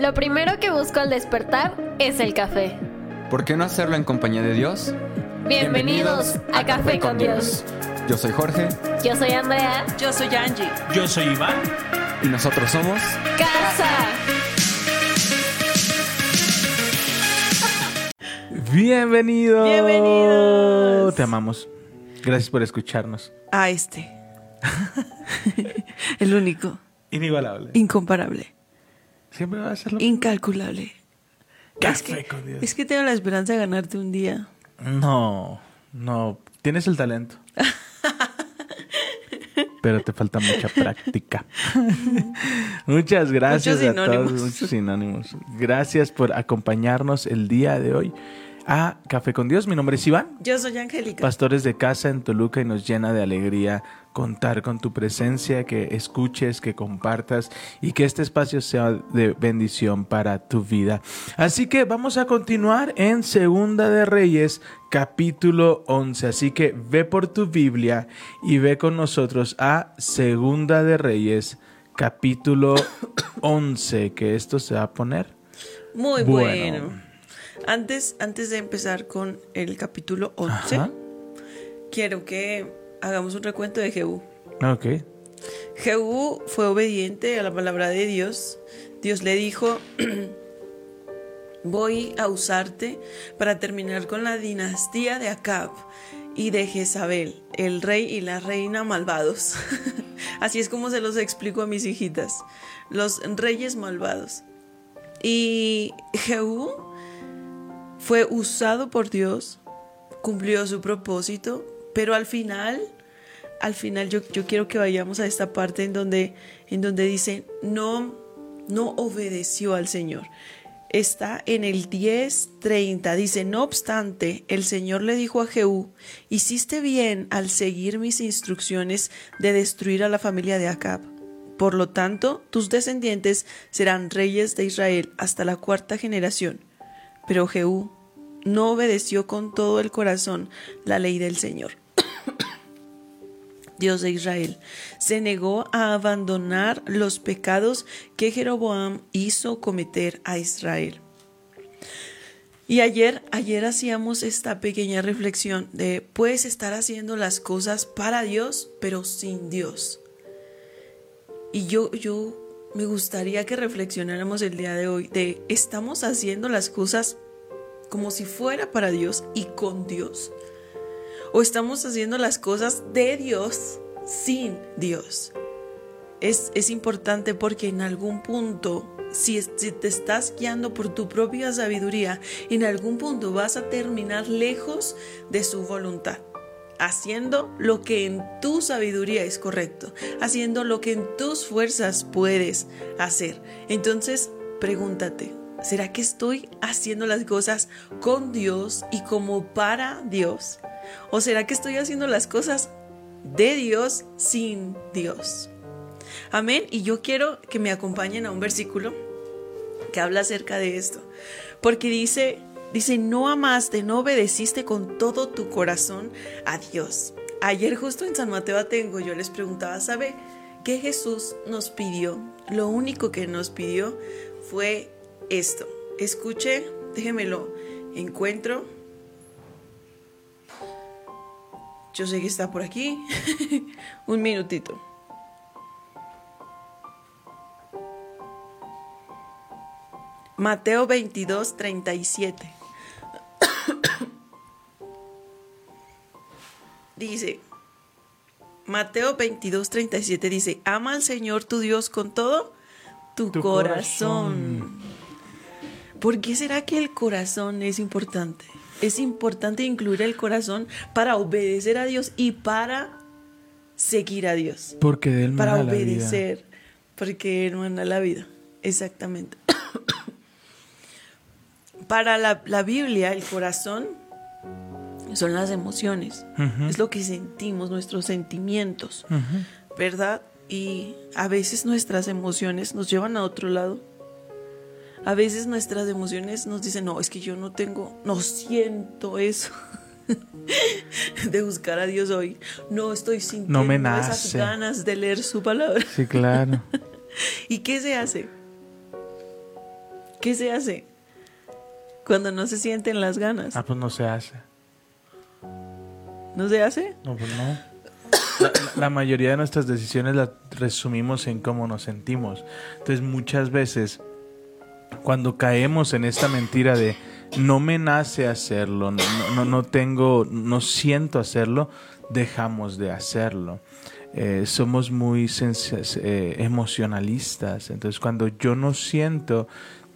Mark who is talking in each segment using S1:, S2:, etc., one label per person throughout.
S1: Lo primero que busco al despertar es el café.
S2: ¿Por qué no hacerlo en compañía de Dios?
S1: Bienvenidos, a, Café, con Dios.
S2: Yo soy Jorge
S1: Yo soy Andrea.
S3: Yo soy Angie.
S4: Yo soy Iván.
S2: y nosotros somos...
S1: Casa.
S4: Bienvenido.
S3: Bienvenidos.
S4: Te amamos. Gracias por escucharnos.
S3: A este. El único,
S4: Inigualable.
S3: incomparable,
S4: Siempre va a ser lo
S3: incalculable. es,
S4: Café
S3: que,
S4: con Dios.
S3: es que tengo la esperanza de ganarte un día.
S4: No, no. Tienes el talento. Pero te falta mucha práctica. Muchas gracias
S3: Muchos
S4: a todos. Muchos sinónimos. Gracias por acompañarnos el día de hoy a Café con Dios. Mi nombre es Iván.
S3: Yo soy Angélica.
S4: Pastores de casa en Toluca y nos llena de alegría contar con tu presencia, que escuches, que compartas y que este espacio sea de bendición para tu vida. Así que vamos a continuar en Segunda de Reyes, capítulo 11. Así que ve por tu Biblia y ve con nosotros a Segunda de Reyes, capítulo 11, que esto se va a poner.
S3: Muy
S4: Bueno.
S3: bueno. Antes, antes de empezar con el capítulo 11,
S4: Ajá.
S3: quiero que hagamos un recuento de Jehú.
S4: Ok.
S3: Jehú fue obediente a la palabra de Dios. Dios le dijo, voy a usarte para terminar con la dinastía de Acab y de Jezabel, el rey y la reina malvados. Así es como se los explico a mis hijitas, los reyes malvados. Y Jehú fue usado por Dios, cumplió su propósito, pero al final al final yo, yo quiero que vayamos a esta parte en donde, en donde dice, no, no obedeció al Señor. Está en el 10:30, dice, no obstante, el Señor le dijo a Jehú, hiciste bien al seguir mis instrucciones de destruir a la familia de Acab. Por lo tanto, tus descendientes serán reyes de Israel hasta la cuarta generación. Pero Jehú no obedeció con todo el corazón la ley del Señor. Dios de Israel, se negó a abandonar los pecados que Jeroboam hizo cometer a Israel. Y ayer, ayer hacíamos esta pequeña reflexión de puedes estar haciendo las cosas para Dios, pero sin Dios. Y yo, yo me gustaría que reflexionáramos el día de hoy de estamos haciendo las cosas como si fuera para Dios y con Dios o estamos haciendo las cosas de Dios sin Dios. Es, es importante porque en algún punto, si, si te estás guiando por tu propia sabiduría, en algún punto vas a terminar lejos de su voluntad. Haciendo lo que en tu sabiduría es correcto, haciendo lo que en tus fuerzas puedes hacer. Entonces, pregúntate, ¿será que estoy haciendo las cosas con Dios y como para Dios? ¿O será que estoy haciendo las cosas de Dios sin Dios? Amén. Y yo quiero que me acompañen a un versículo que habla acerca de esto. Porque dice, dice, no amaste, no obedeciste con todo tu corazón a Dios. Ayer justo en San Mateo Atengo yo les preguntaba, ¿sabe qué Jesús nos pidió? Lo único que nos pidió fue esto. Escuche, déjemelo, encuentro. Yo sé que está por aquí. Un minutito. Mateo 22, 37. Dice, Mateo 22, 37 dice, ama al Señor tu Dios con todo tu,
S4: Tu
S3: corazón.
S4: corazón.
S3: ¿Por qué será que el corazón es importante? Es importante incluir el corazón para obedecer a Dios y para seguir a Dios.
S4: Porque de él
S3: Para
S4: mana la vida.
S3: obedecer. Porque Él manda la vida. Exactamente. para la, la Biblia, el corazón son las emociones. Es lo que sentimos, nuestros sentimientos. ¿verdad? Y a veces nuestras emociones nos llevan a otro lado. A veces nuestras emociones nos dicen, no, es que yo no tengo, no siento eso. de buscar a Dios hoy. No estoy sintiendo
S4: No me
S3: esas ganas de leer su palabra.
S4: Sí, claro.
S3: ¿Y qué se hace? ¿Qué se hace? Cuando no se sienten las ganas.
S4: Ah, pues no se hace.
S3: ¿No se hace?
S4: No, pues no. La, la- mayoría de nuestras decisiones las resumimos en cómo nos sentimos. Entonces muchas veces cuando caemos en esta mentira de no me nace hacerlo, no, no, no tengo, no siento hacerlo, dejamos de hacerlo. Eh, somos muy eh, emocionalistas, entonces cuando yo no siento,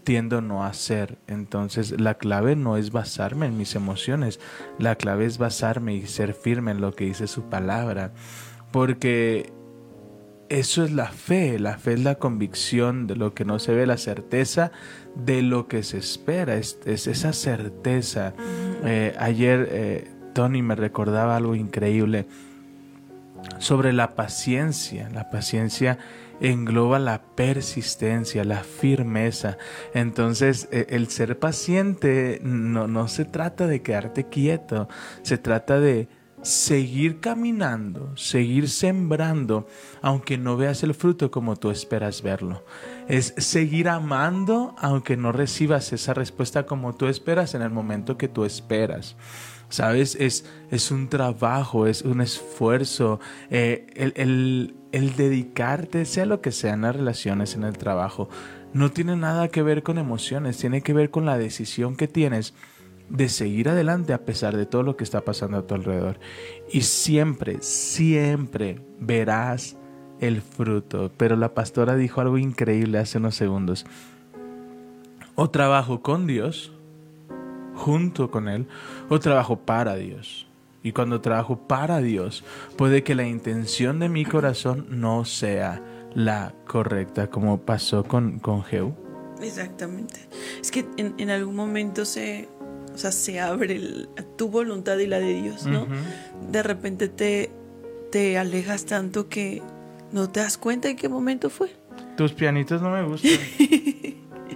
S4: tiendo a no hacer. Entonces la clave no es basarme en mis emociones, la clave es basarme y ser firme en lo que dice su palabra, porque eso es la fe, la fe es la convicción de lo que no se ve, la certeza de lo que se espera, es, es esa certeza. Eh, ayer eh, Tony me recordaba algo increíble sobre la paciencia. La paciencia engloba la persistencia, la firmeza. Entonces, eh, el ser paciente no, no se trata de quedarte quieto, se trata de seguir caminando, seguir sembrando, aunque no veas el fruto como tú esperas verlo. Es seguir amando, aunque no recibas esa respuesta como tú esperas en el momento que tú esperas. ¿Sabes? Es, es un trabajo, es un esfuerzo. eh, el, el- el dedicarte, sea lo que sea en las relaciones, en el trabajo, no tiene nada que ver con emociones, tiene que ver con la decisión que tienes de seguir adelante a pesar de todo lo que está pasando a tu alrededor. Y siempre, siempre verás el fruto. Pero la pastora dijo algo increíble hace unos segundos. O trabajo con Dios, junto con Él, o trabajo para Dios. Y cuando trabajo para Dios, puede que la intención de mi corazón no sea la correcta, como pasó con, con Jehú.
S3: Exactamente. Es que en, en algún momento se, o sea, se abre el- tu voluntad y la de Dios, ¿no? De repente te, te alejas tanto que no te das cuenta en qué momento fue.
S4: Tus pianitos no me gustan.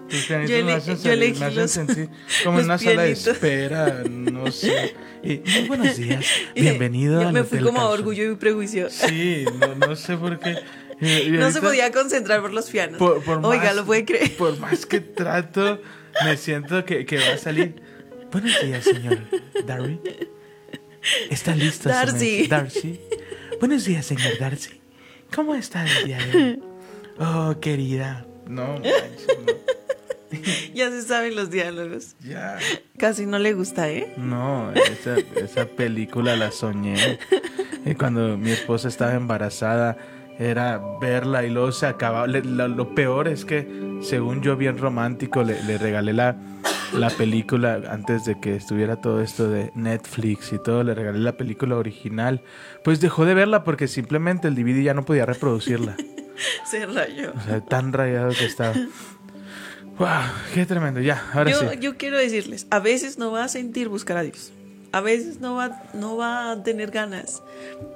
S4: Tus pianitos
S3: Yo
S4: me hacen,
S3: yo
S4: salir- me hacen
S3: los-
S4: sentir como en una sala de
S3: pianitos.
S4: espera, no sé. Y, muy buenos días, bienvenido
S3: Yo
S4: al
S3: me fui como a orgullo y prejuicio.
S4: Sí, no, no sé por qué. Y- y
S3: No se
S4: ahorita,
S3: podía concentrar por los pianos.
S4: por- por
S3: Oiga,
S4: más-
S3: lo puede creer.
S4: Por más que trato, me siento que, que va a salir. Buenos días, señor Darby. ¿Está listo?
S3: Darcy.
S4: mensaje? Darcy. Buenos días, señor Darcy. ¿Cómo está el día de hoy? Oh, querida. No, manches, no.
S3: Ya se saben los diálogos.
S4: Ya.
S3: Casi no le gusta, ¿eh?
S4: No, esa, esa película la soñé. Y cuando mi esposa estaba embarazada, era verla y luego se acababa. Le- lo, lo peor es que, según yo, bien romántico, le, le regalé la, la película antes de que estuviera todo esto de Netflix y todo. Le regalé la película original. Pues dejó de verla porque simplemente el DVD ya no podía reproducirla.
S3: Se rayó.
S4: O sea, tan rayado que estaba. ¡Wow! ¡Qué tremendo! Ya, ahora
S3: Yo,
S4: sí.
S3: yo quiero decirles, a veces no va a sentir buscar a Dios. A veces no va, no va a tener ganas.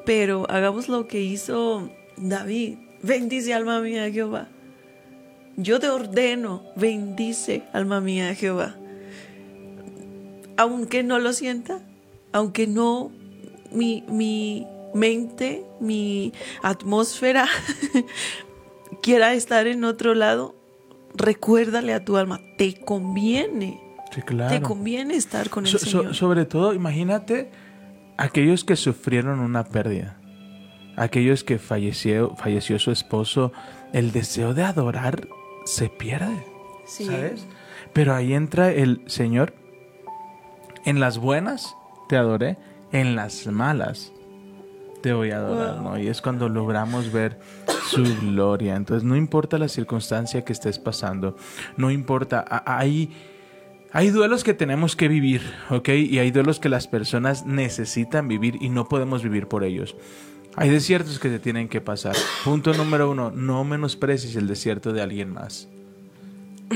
S3: Pero hagamos lo que hizo David. Bendice alma mía Jehová. Yo te ordeno, bendice alma mía Jehová. Aunque no lo sienta, aunque no mi, mi mente, mi atmósfera quiera estar en otro lado, recuérdale a tu alma, te conviene.
S4: Sí, claro.
S3: Te conviene estar con el
S4: so-
S3: Señor.
S4: sobre todo, imagínate aquellos que sufrieron una pérdida, aquellos que falleció, falleció su esposo, el deseo de adorar se pierde,
S3: Sí.
S4: ¿sabes? Pero ahí entra el Señor. En las buenas te adoré, en las malas te voy a adorar,
S3: Wow.
S4: ¿no? Y es cuando logramos ver su gloria. Entonces, no importa la circunstancia que estés pasando, no importa, hay... Hay duelos que tenemos que vivir, ¿ok? Y hay duelos que las personas necesitan vivir y no podemos vivir por ellos. Hay desiertos que se tienen que pasar. Punto número uno, no menosprecies el desierto de alguien más.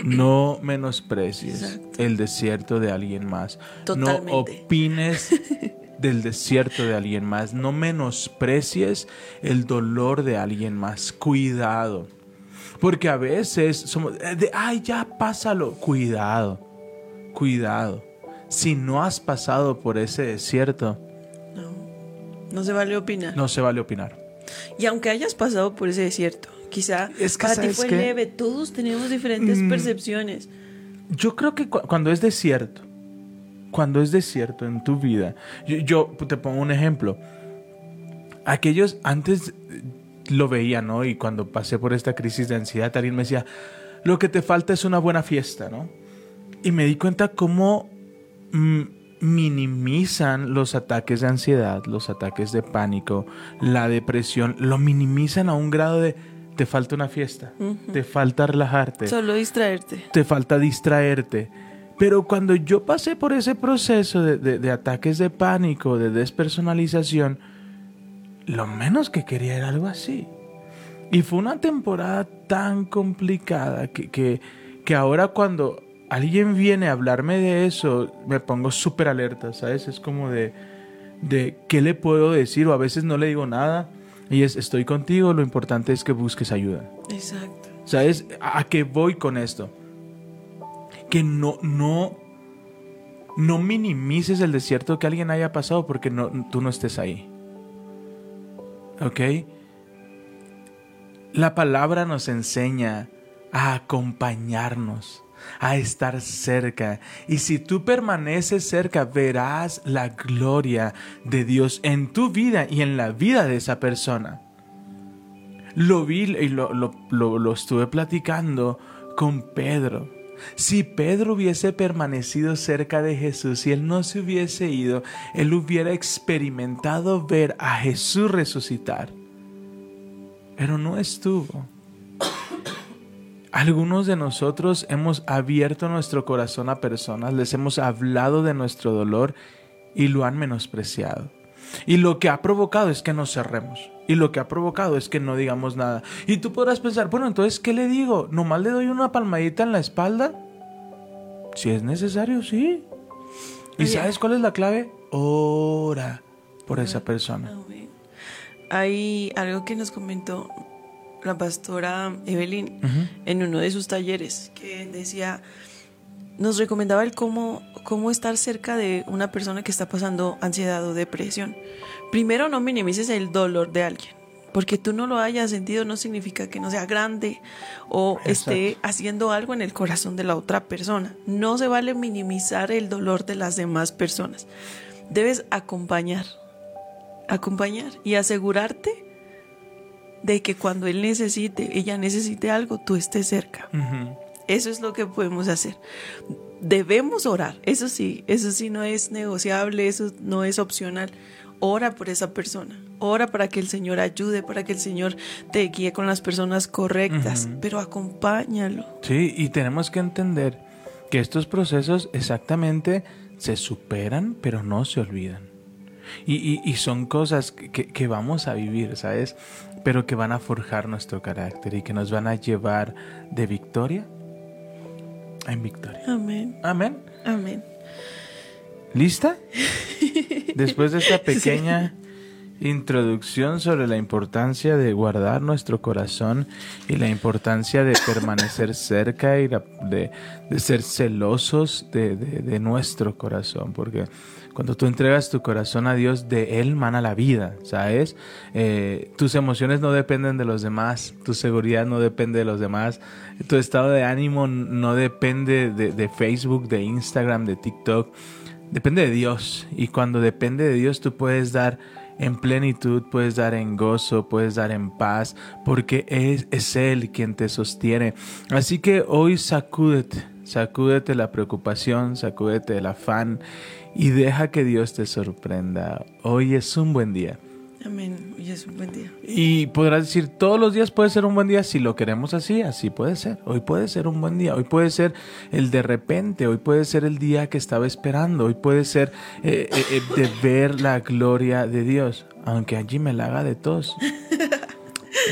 S4: No menosprecies
S3: Exacto.
S4: el desierto de alguien más.
S3: Totalmente.
S4: No opines del desierto de alguien más. No menosprecies el dolor de alguien más. Cuidado. Porque a veces somos de, ay, ya pásalo. Cuidado, cuidado. Si no has pasado por ese desierto,
S3: No, no se vale opinar.
S4: no se vale opinar.
S3: Y aunque hayas pasado por ese desierto, quizá
S4: Es que,
S3: para ti
S4: ¿sabes
S3: fue
S4: qué?
S3: leve, todos tenemos diferentes
S4: Mm.
S3: percepciones.
S4: yo creo que cu- cuando es desierto, cuando es desierto en tu vida, yo, yo te pongo un ejemplo. Aquellos antes eh, lo veía, ¿no? Y cuando pasé por esta crisis de ansiedad, alguien me decía, lo que te falta es una buena fiesta, ¿no? Y me di cuenta cómo mm, minimizan los ataques de ansiedad, los ataques de pánico, la depresión, lo minimizan a un grado de te falta una fiesta, te falta relajarte,
S3: Solo distraerte.
S4: te falta distraerte. Pero cuando yo pasé por ese proceso de, de- de ataques de pánico, de despersonalización, lo menos que quería era algo así. Y fue una temporada tan complicada que, que, que ahora cuando alguien viene a hablarme de eso, me pongo súper alerta, ¿sabes? Es como de, de qué le puedo decir o a veces no le digo nada y es estoy contigo, lo importante es que busques ayuda.
S3: Exacto.
S4: ¿Sabes? ¿A a qué voy con esto? Que no, no, no minimices el desierto que alguien haya pasado porque no, tú no estés ahí. ¿Ok? La palabra nos enseña a acompañarnos, a estar cerca. Y si tú permaneces cerca, verás la gloria de Dios en tu vida y en la vida de esa persona. Lo vi y lo, lo- lo- lo estuve platicando con Pedro. Si Pedro hubiese permanecido cerca de Jesús y él no se hubiese ido, él hubiera experimentado ver a Jesús resucitar. Pero no estuvo. Algunos de nosotros hemos abierto nuestro corazón a personas, les hemos hablado de nuestro dolor y lo han menospreciado. Y lo que ha provocado es que nos cerremos. Y lo que ha provocado es que no digamos nada. Y tú podrás pensar, bueno, entonces, ¿qué le digo? ¿Nomás le doy una palmadita en la espalda? Si es necesario, sí. ¿Y
S3: Oye.
S4: sabes cuál es la clave? Ora por esa persona.
S3: Amén. Hay algo que nos comentó la pastora Evelyn en uno de sus talleres que decía, nos recomendaba el cómo, cómo estar cerca de una persona que está pasando ansiedad o depresión. Primero, no minimices el dolor de alguien. Porque tú no lo hayas sentido no significa que no sea grande o esté haciendo algo en el corazón de la otra persona. No se vale minimizar el dolor de las demás personas. Debes acompañar, acompañar y asegurarte de que cuando él necesite, ella necesite algo, tú estés cerca.
S4: Ujú.
S3: Eso es lo que podemos hacer. Debemos orar, eso sí, eso sí no es negociable, eso no es opcional. Ora por esa persona, ora para que el Señor ayude, para que el Señor te guíe con las personas correctas, pero acompáñalo.
S4: Sí, y tenemos que entender que estos procesos exactamente se superan, pero no se olvidan. Y, y- y son cosas que, que- que vamos a vivir, ¿sabes? Pero que van a forjar nuestro carácter y que nos van a llevar de victoria en victoria.
S3: Amén,
S4: Amén.
S3: amén.
S4: ¿Lista? Después de esta pequeña introducción sobre la importancia de guardar nuestro corazón y la importancia de permanecer cerca y de, de ser celosos de, de- de nuestro corazón, porque cuando tú entregas tu corazón a Dios, de Él mana la vida, ¿sabes? Eh, tus emociones no dependen de los demás, tu seguridad no depende de los demás, tu estado de ánimo no depende de, Facebook, de Instagram, de TikTok. Depende de Dios. Y cuando depende de Dios, tú puedes dar en plenitud, puedes dar en gozo, puedes dar en paz, porque es, es Él quien te sostiene. Así que hoy sacúdete, sacúdete la preocupación, sacúdete el afán y deja que Dios te sorprenda. Hoy es un buen día.
S3: Amén. Hoy es un buen día.
S4: Y podrás decir, todos los días puede ser un buen día, si lo queremos así, así puede ser. Hoy puede ser un buen día, hoy puede ser el de repente, hoy puede ser el día que estaba esperando, hoy puede ser eh, eh, eh, de ver la gloria de Dios, aunque allí me la haga de tos.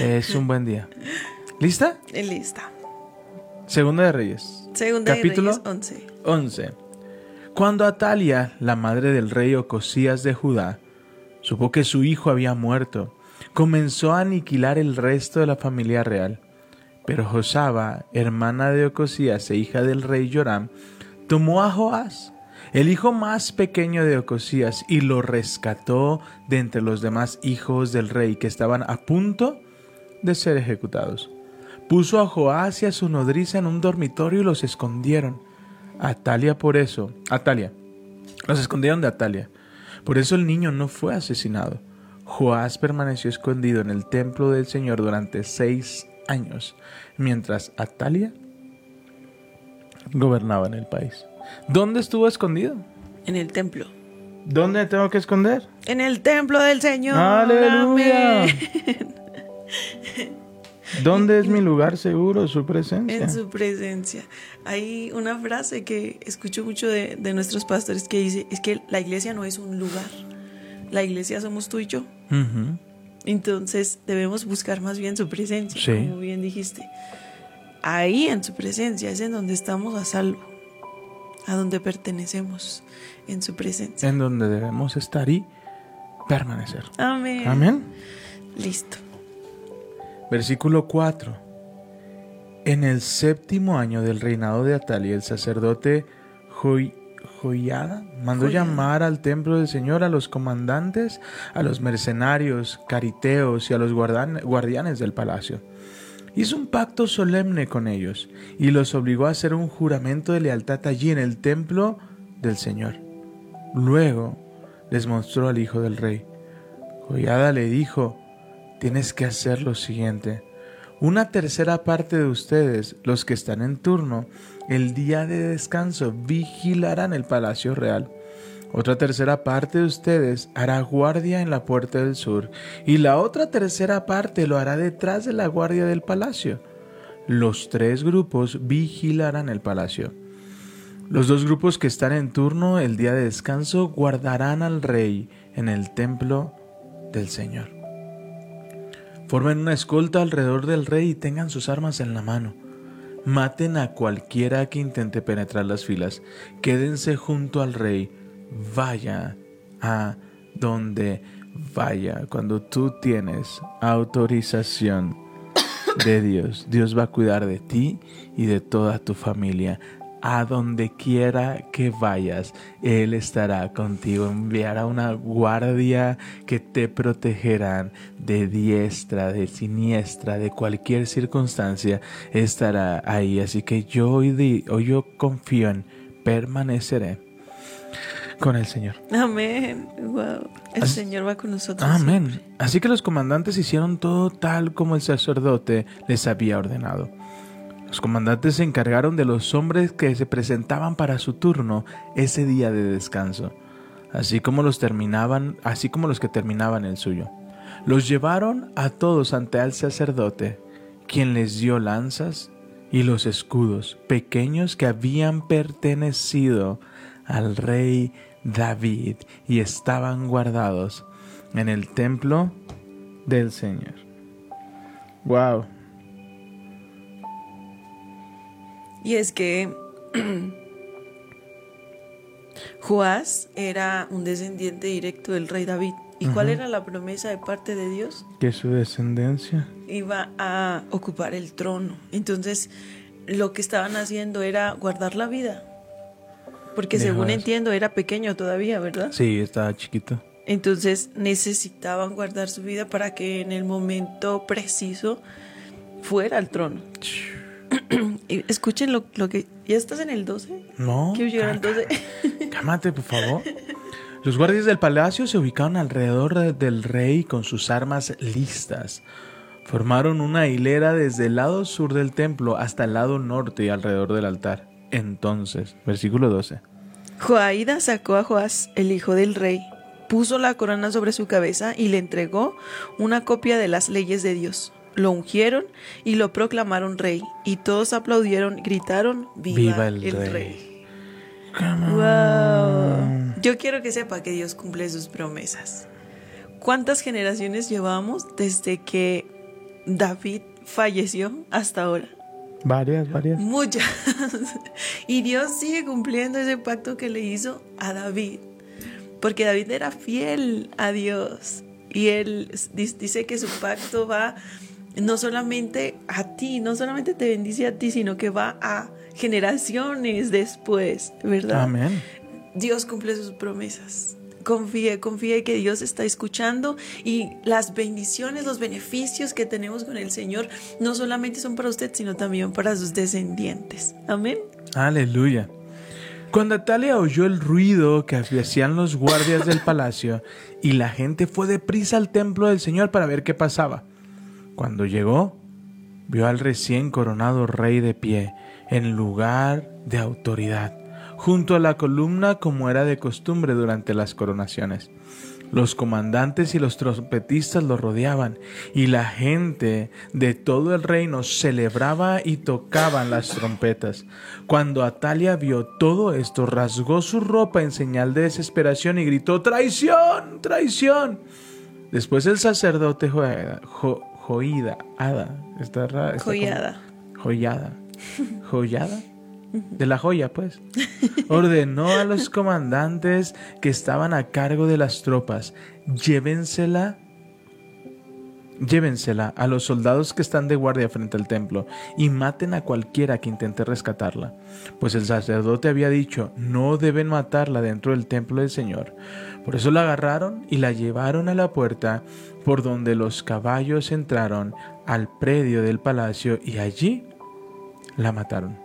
S4: Es un buen día. ¿Lista?
S3: Lista.
S4: Segunda de Reyes.
S3: Segunda de
S4: Capítulo
S3: Reyes 11.
S4: 11. Cuando Atalia, la madre del rey Ocosías de Judá, supo que su hijo había muerto, comenzó a aniquilar el resto de la familia real. Pero Josaba, hermana de Ocosías e hija del rey Joram, tomó a Joás, el hijo más pequeño de Ocosías, y lo rescató de entre los demás hijos del rey que estaban a punto de ser ejecutados. Puso a Joás y a su nodriza en un dormitorio y los escondieron. Atalia por eso, Atalia, los escondieron de Atalia. Por eso el niño no fue asesinado. Joás permaneció escondido en el templo del Señor durante seis años, mientras Atalia gobernaba en el país. ¿Dónde estuvo escondido?
S3: En el templo.
S4: ¿Dónde tengo que esconder?
S3: En el templo del Señor.
S4: Aleluya.
S3: Amén.
S4: ¿Dónde es mi lugar seguro? Su presencia.
S3: En su presencia. Hay una frase que escucho mucho de, de nuestros pastores que dice, es que la iglesia no es un lugar. La iglesia somos tú y yo. Entonces debemos buscar más bien su presencia,
S4: Sí.
S3: como bien dijiste. Ahí en su presencia es en donde estamos a salvo, a donde pertenecemos, en su presencia.
S4: En donde debemos estar y permanecer.
S3: Amén.
S4: Amén.
S3: Listo.
S4: Versículo 4. En el séptimo año del reinado de Atalia, el sacerdote Joiada mandó llamar al templo del Señor a los comandantes, a los mercenarios, cariteos y a los guardianes del palacio. Hizo un pacto solemne con ellos y los obligó a hacer un juramento de lealtad allí en el templo del Señor. Luego les mostró al hijo del rey. Joiada le dijo, tienes que hacer lo siguiente. Una tercera parte de ustedes, los que están en turno, el día de descanso vigilarán el palacio real. Otra tercera parte de ustedes hará guardia en la puerta del sur y la otra tercera parte lo hará detrás de la guardia del palacio. Los tres grupos vigilarán el palacio. Los dos grupos que están en turno el día de descanso guardarán al rey en el templo del Señor. Formen una escolta alrededor del rey y tengan sus armas en la mano. Maten a cualquiera que intente penetrar las filas. Quédense junto al rey. Vaya a donde vaya. Cuando tú tienes autorización de Dios, Dios va a cuidar de ti y de toda tu familia. A donde quiera que vayas, Él estará contigo. Enviará una guardia que te protegerán de diestra, de siniestra, de cualquier circunstancia. Estará ahí. Así que yo hoy, di- hoy yo confío en permaneceré con el Señor.
S3: Amén. Wow. El
S4: Así-
S3: Señor va con nosotros.
S4: Amén. Así que los comandantes hicieron todo tal como el sacerdote les había ordenado. Los comandantes se encargaron de los hombres que se presentaban para su turno ese día de descanso, así como los terminaban, así como los que terminaban el suyo. Los llevaron a todos ante el sacerdote, quien les dio lanzas y los escudos pequeños que habían pertenecido al rey David y estaban guardados en el templo del Señor. Wow.
S3: Y es que Joás era un descendiente directo del rey David. ¿Y cuál era la promesa de parte de Dios?
S4: Que su descendencia.
S3: Iba a ocupar el trono. Entonces, lo que estaban haciendo era guardar la vida. Porque
S4: De
S3: según
S4: Joás.
S3: entiendo, era pequeño todavía, ¿verdad?
S4: Sí, estaba chiquito.
S3: Entonces necesitaban guardar su vida para que en el momento preciso fuera al trono. Escuchen lo, lo que... ¿Ya estás en el 12?
S4: No.
S3: Quiero llegar al 12.
S4: Cámate, por favor. Los guardias del palacio se ubicaron alrededor de- del rey con sus armas listas. Formaron una hilera desde el lado sur del templo hasta el lado norte y alrededor del altar. Entonces, versículo 12.
S3: Joaída sacó a Joás, el hijo del rey, puso la corona sobre su cabeza y le entregó una copia de las leyes de Dios. Lo ungieron y lo proclamaron rey. Y todos aplaudieron, gritaron, ¡Viva,
S4: Viva
S3: el,
S4: el
S3: rey!
S4: rey.
S3: Wow. Yo quiero que sepa que Dios cumple sus promesas. ¿Cuántas generaciones llevamos desde que David falleció hasta ahora?
S4: Varias, varias.
S3: Muchas. Y Dios sigue cumpliendo ese pacto que le hizo a David. Porque David era fiel a Dios. Y él dice que su pacto va no solamente a ti, no solamente te bendice a ti, sino que va a generaciones después, ¿verdad?
S4: Amén.
S3: Dios cumple sus promesas. Confíe, confíe que Dios está escuchando y las bendiciones, los beneficios que tenemos con el Señor no solamente son para usted, sino también para sus descendientes. Amén.
S4: Aleluya. Cuando Atalia oyó el ruido que hacían los guardias del palacio y la gente fue deprisa al templo del Señor para ver qué pasaba. Cuando llegó, vio al recién coronado rey de pie, en lugar de autoridad, junto a la columna como era de costumbre durante las coronaciones. Los comandantes y los trompetistas lo rodeaban, y la gente de todo el reino celebraba y tocaban las trompetas. Cuando Atalia vio todo esto, rasgó su ropa en señal de desesperación y gritó ¡Traición! ¡Traición! Después el sacerdote Joida, está rara, está como-
S3: Joyada.
S4: Joyada. Joyada. De la joya, pues. Ordenó a los comandantes que estaban a cargo de las tropas, llévensela, llévensela a los soldados que están de guardia frente al templo y maten a cualquiera que intente rescatarla. Pues el sacerdote había dicho, no deben matarla dentro del templo del Señor. Por eso la agarraron y la llevaron a la puerta por donde los caballos entraron al predio del palacio y allí la mataron.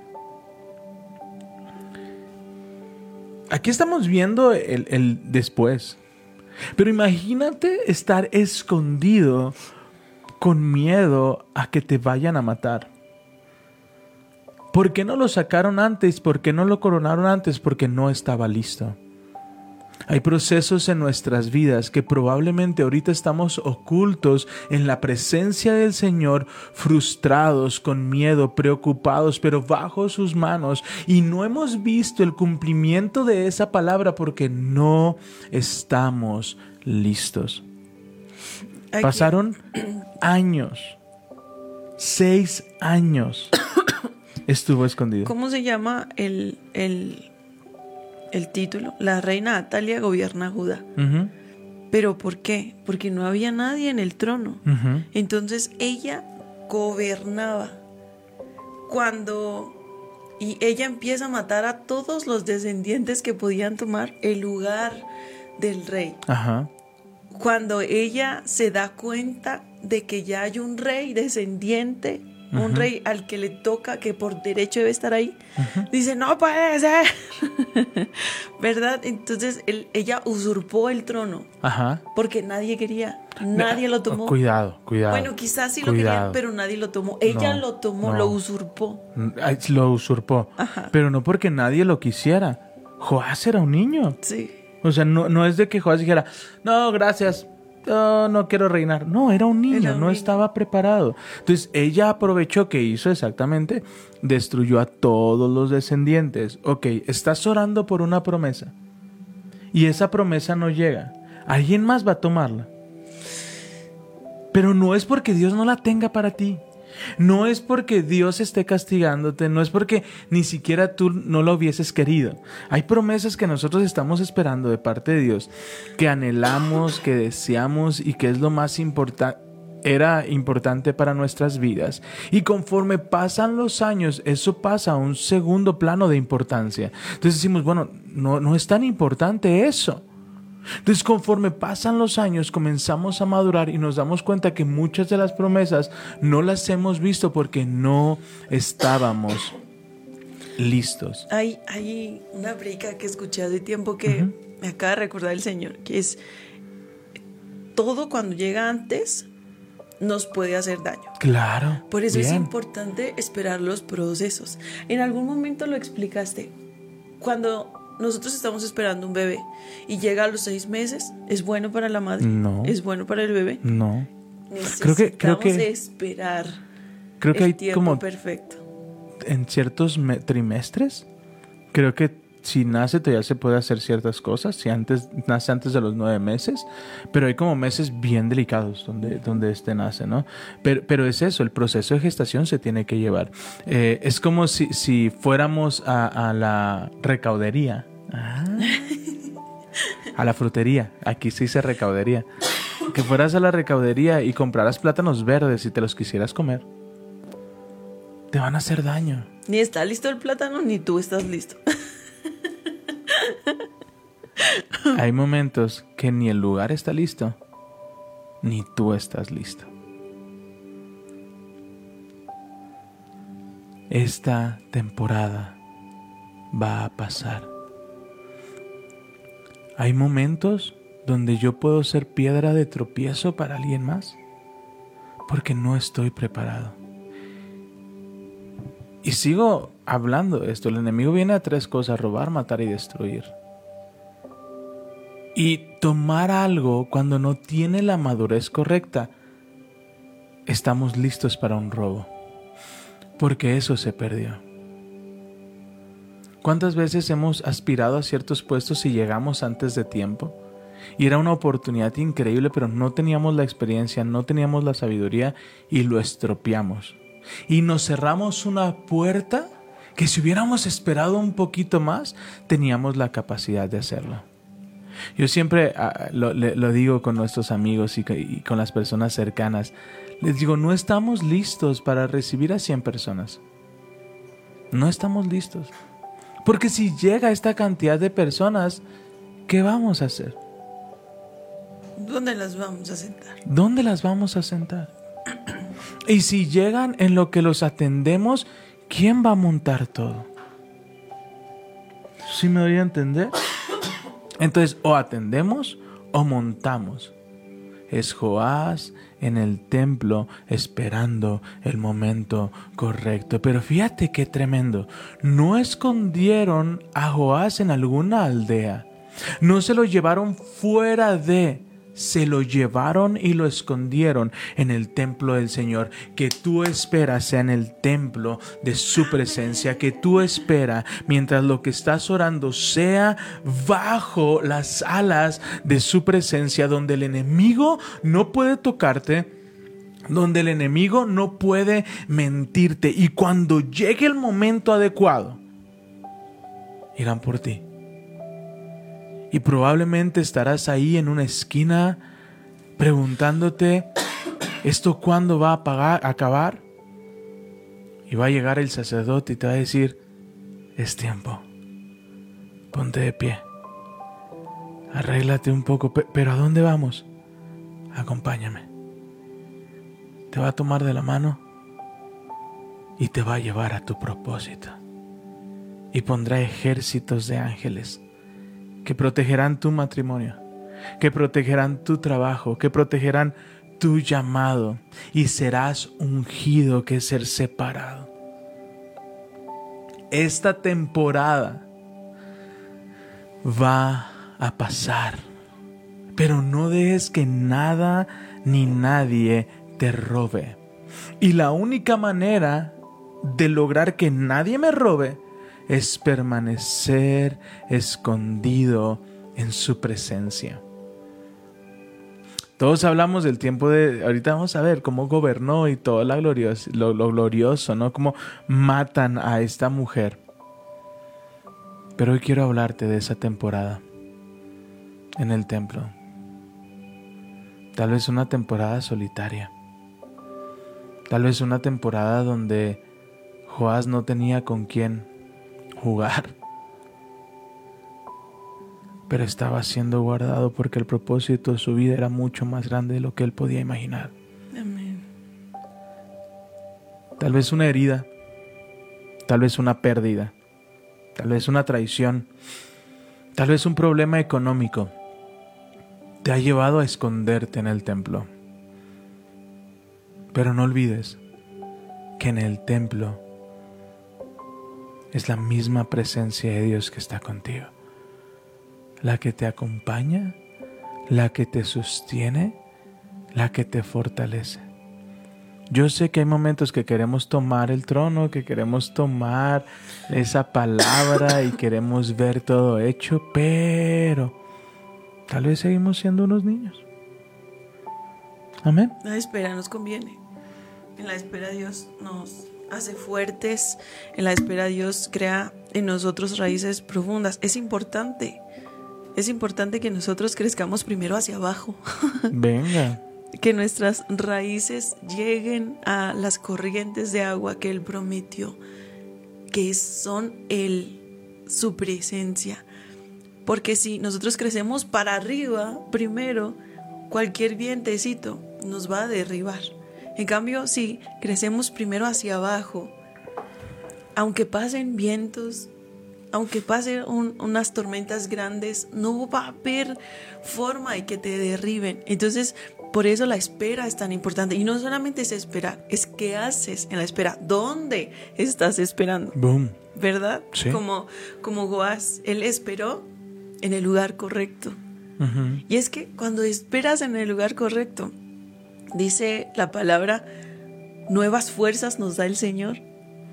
S4: Aquí estamos viendo el, después. Pero imagínate estar escondido con miedo a que te vayan a matar. ¿Por qué no lo sacaron antes? ¿Por qué no lo coronaron antes? Porque no estaba listo. Hay procesos en nuestras vidas que probablemente ahorita estamos ocultos en la presencia del Señor, frustrados, con miedo, preocupados, pero bajo sus manos. Y no hemos visto el cumplimiento de esa palabra porque no estamos listos.
S3: Aquí-
S4: Pasaron años, seis años. Estuvo escondido.
S3: ¿Cómo se llama el, el, el título? La reina Atalia gobierna Judá. ¿Pero por qué? Porque no había nadie en el trono. Entonces ella gobernaba. Cuando... Y ella empieza a matar a todos los descendientes que podían tomar el lugar del rey.
S4: Ajá.
S3: Cuando ella se da cuenta de que ya hay un rey descendiente, un rey al que le toca, que por derecho debe estar ahí, dice, no puede ser. ¿Verdad? Entonces él- ella usurpó el trono
S4: Ajá.
S3: porque nadie quería, nadie lo tomó.
S4: Cuidado, cuidado.
S3: Bueno, quizás sí lo querían, pero nadie lo tomó. Ella
S4: No,
S3: lo tomó,
S4: no.
S3: lo usurpó.
S4: Lo usurpó.
S3: Ajá.
S4: Pero no porque nadie lo quisiera. Joás era un niño.
S3: Sí.
S4: O sea, no, no es de que Joás dijera, no, gracias, yo no quiero reinar. No, era un niño,
S3: Era un
S4: no
S3: niño.
S4: estaba preparado. Entonces, ella aprovechó que hizo exactamente, destruyó a todos los descendientes. Ok, estás orando por una promesa y esa promesa no llega. Alguien más va a tomarla. Pero no es porque Dios no la tenga para ti. No es porque Dios esté castigándote, no es porque ni siquiera tú no lo hubieses querido. Hay promesas que nosotros estamos esperando de parte de Dios, que anhelamos, que deseamos y que es lo más importante era importante para nuestras vidas. Y conforme pasan los años, eso pasa a un segundo plano de importancia. Entonces decimos, bueno, no, no es tan importante eso. Entonces, conforme pasan los años, comenzamos a madurar y nos damos cuenta que muchas de las promesas no las hemos visto porque no estábamos listos.
S3: Hay, hay una brica que escuché hace tiempo que me acaba de recordar el Señor, que es todo cuando llega antes nos puede hacer daño.
S4: Claro.
S3: Por eso es importante esperar los procesos. En algún momento lo explicaste. Cuando nosotros estamos esperando un bebé y llega a los seis meses, ¿es bueno para la madre?
S4: No.
S3: ¿Es bueno para el bebé?
S4: No.
S3: Necesitamos
S4: Creo que- creo que-
S3: esperar
S4: Creo que
S3: el
S4: hay
S3: tiempo
S4: como
S3: perfecto.
S4: en ciertos me- trimestres, creo que si nace todavía se puede hacer ciertas cosas, si antes nace antes de los nueve meses, pero hay como meses bien delicados donde, donde este nace, ¿no? Pero, pero es eso, el proceso de gestación se tiene que llevar. Eh, es como si, si fuéramos a, a la recaudería. Ah. A la frutería, aquí se dice recaudería. Que fueras a la recaudería y compraras plátanos verdes y te los quisieras comer. Te van a hacer daño.
S3: Ni está listo el plátano, ni tú estás listo.
S4: Hay momentos que ni el lugar está listo, ni tú estás listo. Esta temporada va a pasar. Hay momentos donde yo puedo ser piedra de tropiezo para alguien más porque no estoy preparado. Y sigo hablando de esto. El enemigo viene a tres cosas, robar, matar y destruir. Y tomar algo cuando no tiene la madurez correcta, estamos listos para un robo. Porque eso se perdió. ¿Cuántas veces hemos aspirado a ciertos puestos y llegamos antes de tiempo? Y era una oportunidad increíble, pero no teníamos la experiencia, no teníamos la sabiduría y lo estropeamos. Y nos cerramos una puerta que si hubiéramos esperado un poquito más, teníamos la capacidad de hacerlo. Yo siempre ah, lo, digo con nuestros amigos y, y con las personas cercanas. Les digo, no estamos listos para recibir a 100 personas. No estamos listos. Porque si llega esta cantidad de personas, ¿qué vamos a hacer?
S3: ¿Dónde las vamos a sentar?
S4: ¿Dónde las vamos a sentar? Y si llegan en lo que los atendemos, ¿quién va a montar todo? ¿Sí me doy a entender? Entonces, o atendemos o montamos. Es Joás en el templo esperando el momento correcto. Pero fíjate qué tremendo. No escondieron a Joás en alguna aldea. No se lo llevaron fuera de se lo llevaron y lo escondieron en el templo del Señor. Que tú esperas sea en el templo de su presencia. Que tú esperas mientras lo que estás orando sea bajo las alas de su presencia, donde el enemigo no puede tocarte donde el enemigo no puede mentirte y cuando llegue el momento adecuado, irán por ti. Y probablemente estarás ahí en una esquina preguntándote, ¿esto cuándo va a, acabar? Y va a llegar el sacerdote y te va a decir, es tiempo. Ponte de pie. Arréglate un poco, pero ¿a dónde vamos? Acompáñame. Te va a tomar de la mano y te va a llevar a tu propósito. Y pondrá ejércitos de ángeles que protegerán tu matrimonio, que protegerán tu trabajo, que protegerán tu llamado y serás ungido que ser separado. Esta temporada va a pasar, pero no dejes que nada ni nadie te robe. Y la única manera de lograr que nadie me robe es permanecer escondido en su presencia. Todos hablamos del tiempo de, ahorita vamos a ver cómo gobernó y todo lo glorioso, lo, glorioso, ¿no? Cómo matan a esta mujer. Pero hoy quiero hablarte de esa temporada en el templo. Tal vez una temporada solitaria. Tal vez una temporada donde Joás no tenía con quién jugar. Pero estaba siendo guardado porque el propósito de su vida era mucho más grande de lo que él podía imaginar. Tal vez una herida, tal vez una pérdida, tal vez una traición, tal vez un problema económico te ha llevado a esconderte en el templo. Pero no olvides que en el templo es la misma presencia de Dios que está contigo. La que te acompaña, la que te sostiene, la que te fortalece. Yo sé que hay momentos que queremos tomar el trono, que queremos tomar esa palabra y queremos ver todo hecho, pero tal vez seguimos siendo unos niños. Amén.
S3: La espera nos conviene. En la espera Dios nos hace fuertes. En la espera Dios crea en nosotros raíces profundas. Es importante. Es importante que nosotros crezcamos primero hacia abajo.
S4: Venga.
S3: que nuestras raíces lleguen a las corrientes de agua que Él prometió, que son Él, su presencia. Porque si nosotros crecemos para arriba primero, cualquier vientecito nos va a derribar. En cambio, si crecemos primero hacia abajo, aunque pasen vientos, aunque pase un- unas tormentas grandes, no va a haber forma de que te derriben. Entonces, por eso la espera es tan importante. Y no solamente es esperar, es qué haces en la espera. ¿Dónde estás esperando?
S4: Boom.
S3: ¿Verdad?
S4: Sí.
S3: Como, como Goaz, él esperó en el lugar correcto. Y es que cuando esperas en el lugar correcto, dice la palabra, nuevas fuerzas nos da el Señor.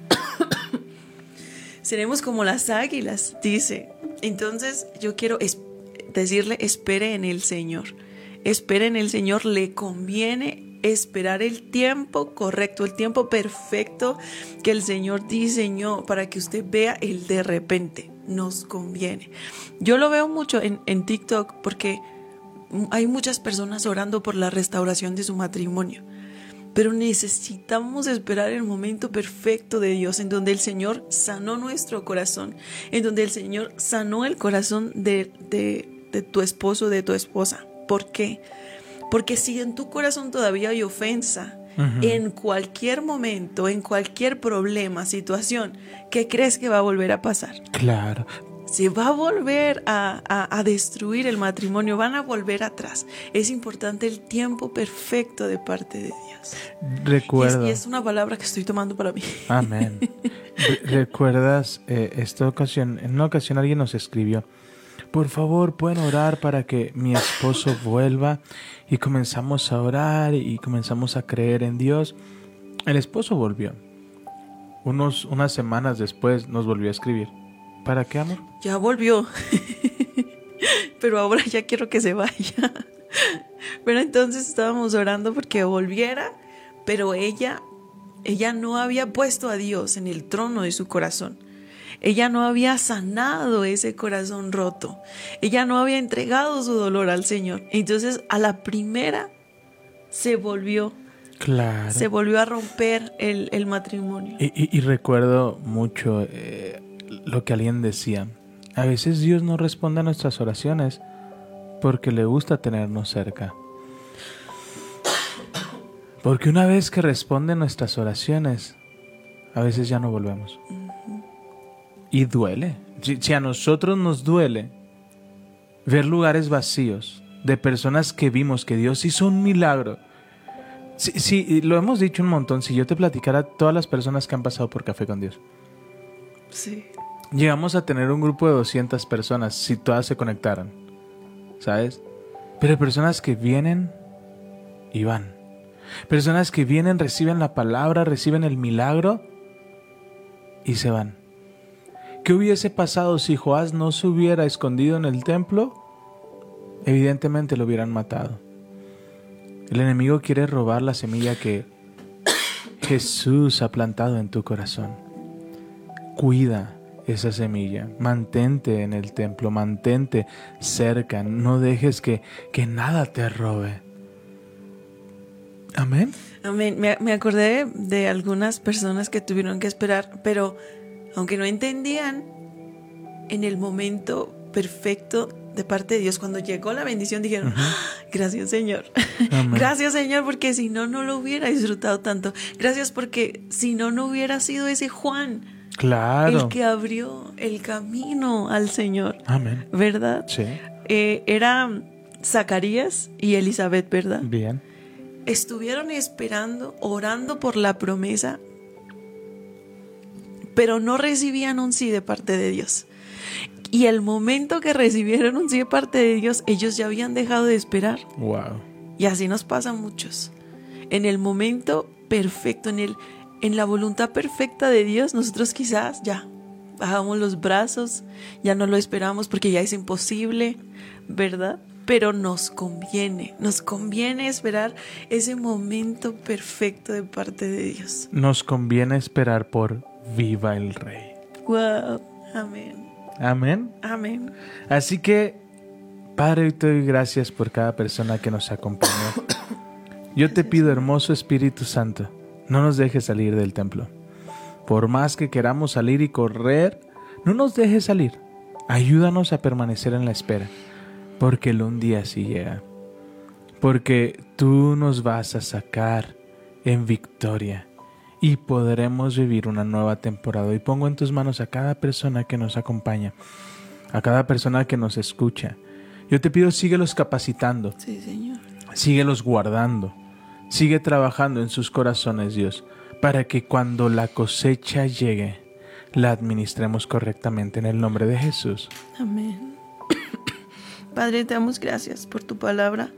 S3: Seremos como las águilas, dice. Entonces yo quiero decirle, espere en el Señor. Espere en el Señor, le conviene esperar el tiempo correcto, el tiempo perfecto que el Señor diseñó para que usted vea el de repente. Nos conviene. Yo lo veo mucho en, en TikTok porque hay muchas personas orando por la restauración de su matrimonio. Pero necesitamos esperar el momento perfecto de Dios, en donde el Señor sanó nuestro corazón, en donde el Señor sanó el corazón de, de, de tu esposo, de tu esposa. ¿Por qué? Porque si en tu corazón todavía hay ofensa, en cualquier momento, en cualquier problema, situación, ¿qué crees que va a volver a pasar?
S4: Claro.
S3: Se va a volver a, a- a destruir el matrimonio, van a volver atrás. Es importante el tiempo perfecto de parte de Dios. Y es,
S4: Recuerdo.
S3: y es una palabra que estoy tomando para mí.
S4: Amén. Re- ¿Recuerdas eh, esta ocasión? En una ocasión alguien nos escribió, por favor pueden orar para que mi esposo vuelva y comenzamos a orar y comenzamos a creer en Dios. El esposo volvió. Unos, unas semanas después nos volvió a escribir. ¿Para qué, amor?
S3: Ya volvió. Pero ahora ya quiero que se vaya. Pero entonces estábamos orando porque volviera, pero ella ella no había puesto a Dios en el trono de su corazón. Ella no había sanado ese corazón roto. Ella no había entregado su dolor al Señor. Entonces, a la primera se volvió,
S4: Claro.
S3: se volvió a romper el, el matrimonio.
S4: Y, y- y recuerdo mucho eh, lo que alguien decía. A veces Dios no responde a nuestras oraciones porque le gusta tenernos cerca. Porque una vez que responde nuestras oraciones, a veces ya no volvemos. Y duele. Si, a nosotros nos duele ver lugares vacíos de personas que vimos que Dios hizo un milagro. Sí, sí, lo hemos dicho un montón. Si yo te platicara todas las personas que han pasado por Café con Dios, Llegamos a tener un grupo de 200 personas si todas se conectaran, ¿sabes? Pero hay personas que vienen y van. Personas que vienen, reciben la palabra, reciben el milagro y se van. ¿Qué hubiese pasado si Joás no se hubiera escondido en el templo? Evidentemente lo hubieran matado. El enemigo quiere robar la semilla que Jesús ha plantado en tu corazón. Cuida esa semilla, mantente en el templo, mantente cerca, no dejes que, que nada te robe. Amén.
S3: Amén. Me, me acordé de algunas personas que tuvieron que esperar, pero aunque no entendían, en el momento perfecto de parte de Dios, cuando llegó la bendición, dijeron, "Ah, gracias Señor.
S4: Amén.
S3: Gracias Señor, porque si no, no lo hubiera disfrutado tanto. Gracias porque si no, no hubiera sido ese Juan
S4: Claro.
S3: el que abrió el camino al Señor,
S4: Amén.
S3: ¿verdad?
S4: Sí.
S3: Eh, era Zacarías y Elizabeth, ¿verdad?
S4: Bien.
S3: estuvieron esperando, orando por la promesa, pero no recibían un sí de parte de Dios. Y el momento que recibieron un sí de parte de Dios, ellos ya habían dejado de esperar.
S4: Wow.
S3: Y así nos pasa a muchos. En el momento perfecto, en, el, en la voluntad perfecta de Dios, nosotros quizás ya bajamos los brazos, ya no lo esperamos porque ya es imposible, ¿verdad? Pero nos conviene, nos conviene esperar ese momento perfecto de parte de Dios.
S4: Nos conviene esperar por viva el Rey.
S3: Wow, amén,
S4: Amén.
S3: amén.
S4: Así que, Padre, te doy gracias por cada persona que nos acompañó. Yo te pido, hermoso Espíritu Santo, no nos dejes salir del templo. Por más que queramos salir y correr, no nos dejes salir. Ayúdanos a permanecer en la espera, porque el un día sí llega. Porque tú nos vas a sacar en victoria y podremos vivir una nueva temporada. Y pongo en tus manos a cada persona que nos acompaña, a cada persona que nos escucha. Yo te pido, síguelos capacitando,
S3: Sí, Señor.
S4: síguelos guardando, sigue trabajando en sus corazones, Dios, para que cuando la cosecha llegue, la administremos correctamente en el nombre de Jesús.
S3: Amén. Padre, te damos gracias por tu palabra.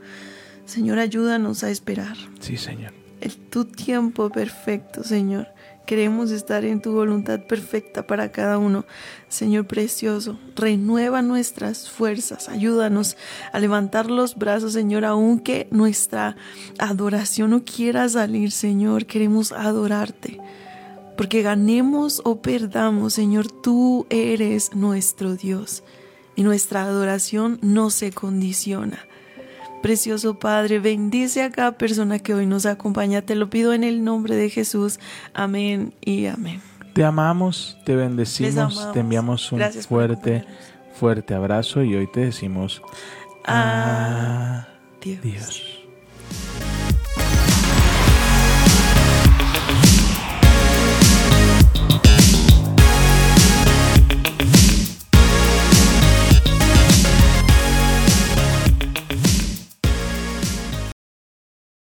S3: Señor, ayúdanos a esperar
S4: Sí, Señor.
S3: el tu tiempo perfecto, Señor. Queremos estar en tu voluntad perfecta para cada uno. Señor precioso, renueva nuestras fuerzas. Ayúdanos a levantar los brazos, Señor, aunque nuestra adoración no quiera salir, Señor. Queremos adorarte. Porque ganemos o perdamos, Señor, tú eres nuestro Dios. Y nuestra adoración no se condiciona. Precioso Padre, bendice a cada persona que hoy nos acompaña. Te lo pido en el nombre de Jesús. Amén y amén.
S4: Te amamos, te bendecimos,
S3: amamos.
S4: te enviamos un
S3: Gracias
S4: fuerte, fuerte abrazo y hoy te decimos
S3: Adiós.
S4: adiós.